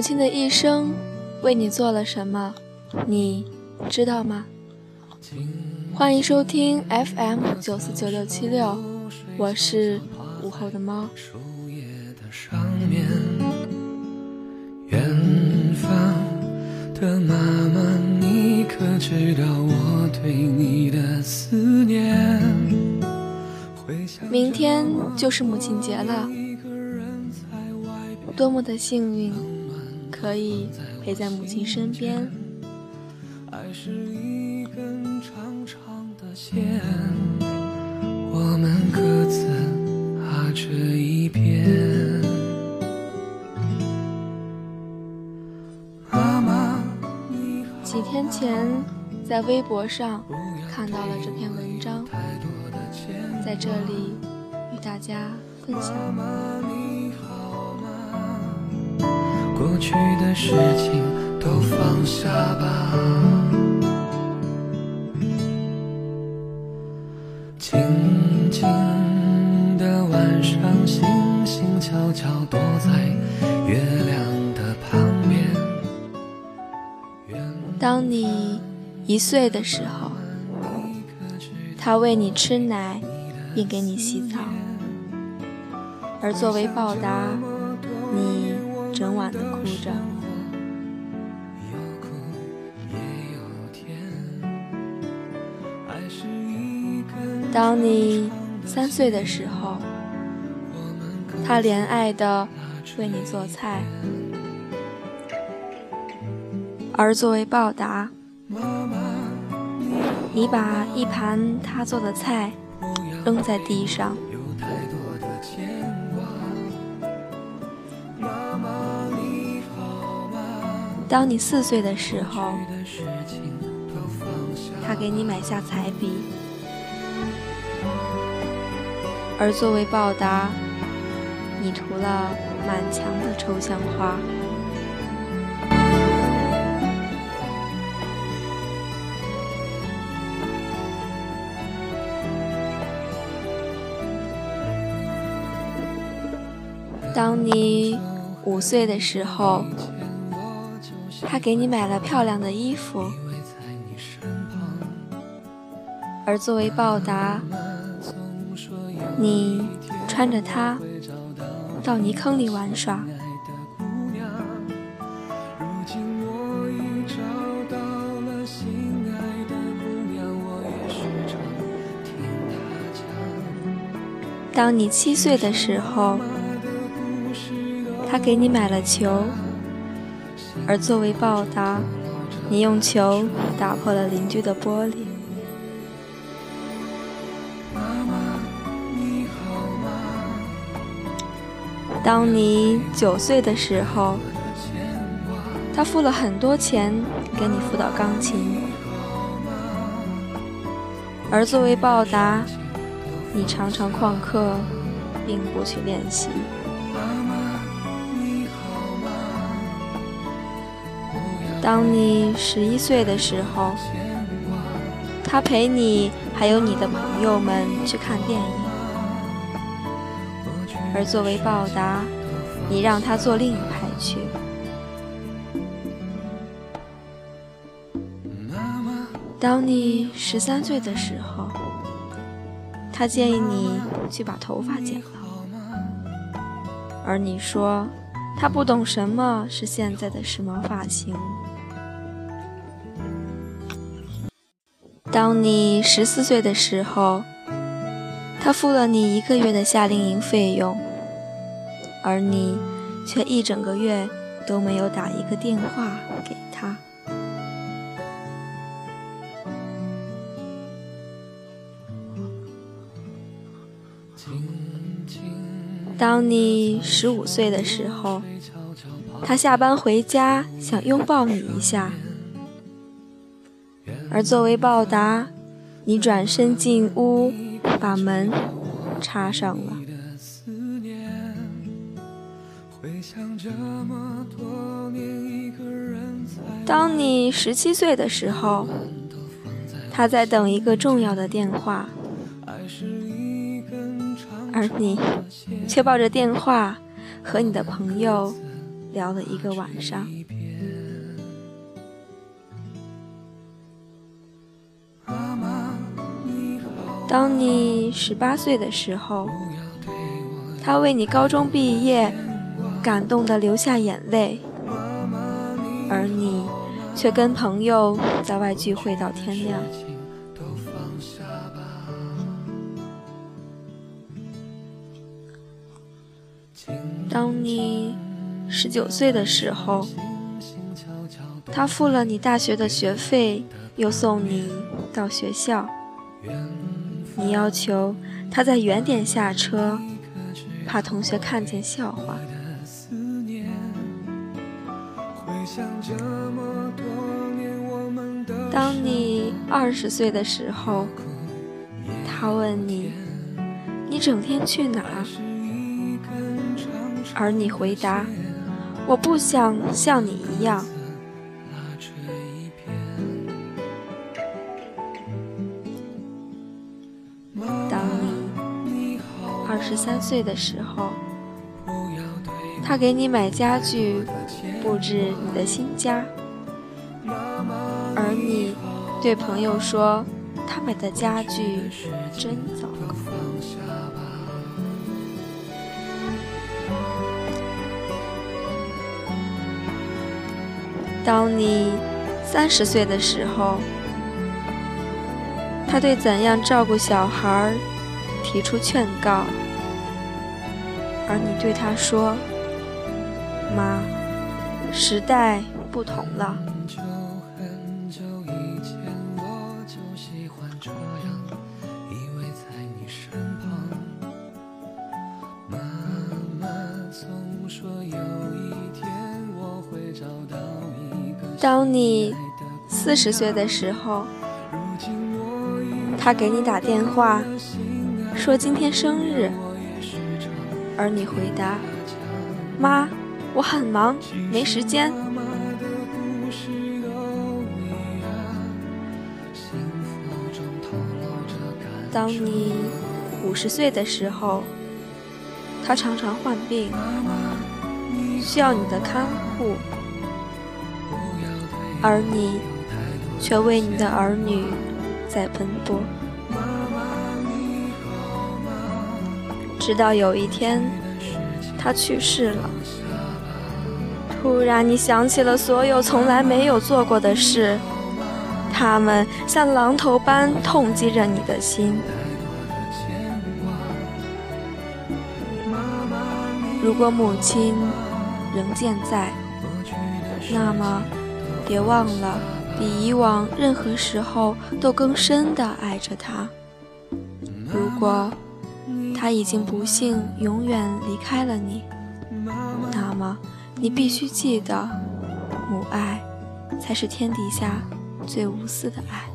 母亲的一生为你做了什么，你知道吗？欢迎收听 FM 九四九六七六，我是午后的猫。远方的妈妈，你可知道我对你的思念？明天就是母亲节了，多么的幸运，可以陪在母亲身边。爱是一根长长的线，我们各自踏着一边。妈妈，几天前在微博上看到了这篇文章。在这里与大家分享。妈妈你好过去的事情都放下吧。静静的晚上，星星悄悄躲在月亮的旁边。当你一岁的时候，他喂你吃奶。并给你洗澡，而作为报答，你整晚的哭着。当你三岁的时候，他怜爱的为你做菜，而作为报答，你把一盘他做的菜。扔在地上。当你四岁的时候，他给你买下彩笔，而作为报答，你涂了满墙的抽象画。当你五岁的时候，他给你买了漂亮的衣服，而作为报答，你穿着它到泥坑里玩耍。当你七岁的时候。他给你买了球，而作为报答，你用球打破了邻居的玻璃。当你九岁的时候，他付了很多钱给你辅导钢琴，而作为报答，你常常旷课，并不去练习。当你十一岁的时候，他陪你还有你的朋友们去看电影，而作为报答，你让他坐另一排去。当你十三岁的时候，他建议你去把头发剪了，而你说他不懂什么是现在的时髦发型。当你十四岁的时候，他付了你一个月的夏令营费用，而你却一整个月都没有打一个电话给他。当你十五岁的时候，他下班回家想拥抱你一下。而作为报答，你转身进屋，把门插上了。当你十七岁的时候，他在等一个重要的电话，而你却抱着电话和你的朋友聊了一个晚上。当你十八岁的时候，他为你高中毕业感动的流下眼泪，而你却跟朋友在外聚会到天亮。当你十九岁的时候，他付了你大学的学费，又送你到学校。你要求他在原点下车，怕同学看见笑话。当你二十岁的时候，他问你：“你整天去哪？”而你回答：“我不想像你一样。”当你二十三岁的时候，他给你买家具，布置你的新家，而你对朋友说：“他买的家具真糟糕。”当你三十岁的时候，他对怎样照顾小孩提出劝告，而你对他说：“妈，时代不同了。”当你四十岁的时候，他给你打电话，说今天生日，而你回答：“妈，我很忙，没时间。”当你五十岁的时候，他常常患病，需要你的看护。而你却为你的儿女在奔波，直到有一天他去世了。突然，你想起了所有从来没有做过的事，他们像榔头般痛击着你的心。如果母亲仍健在，那么。别忘了，比以往任何时候都更深的爱着他。如果他已经不幸永远离开了你，那么你必须记得，母爱才是天底下最无私的爱。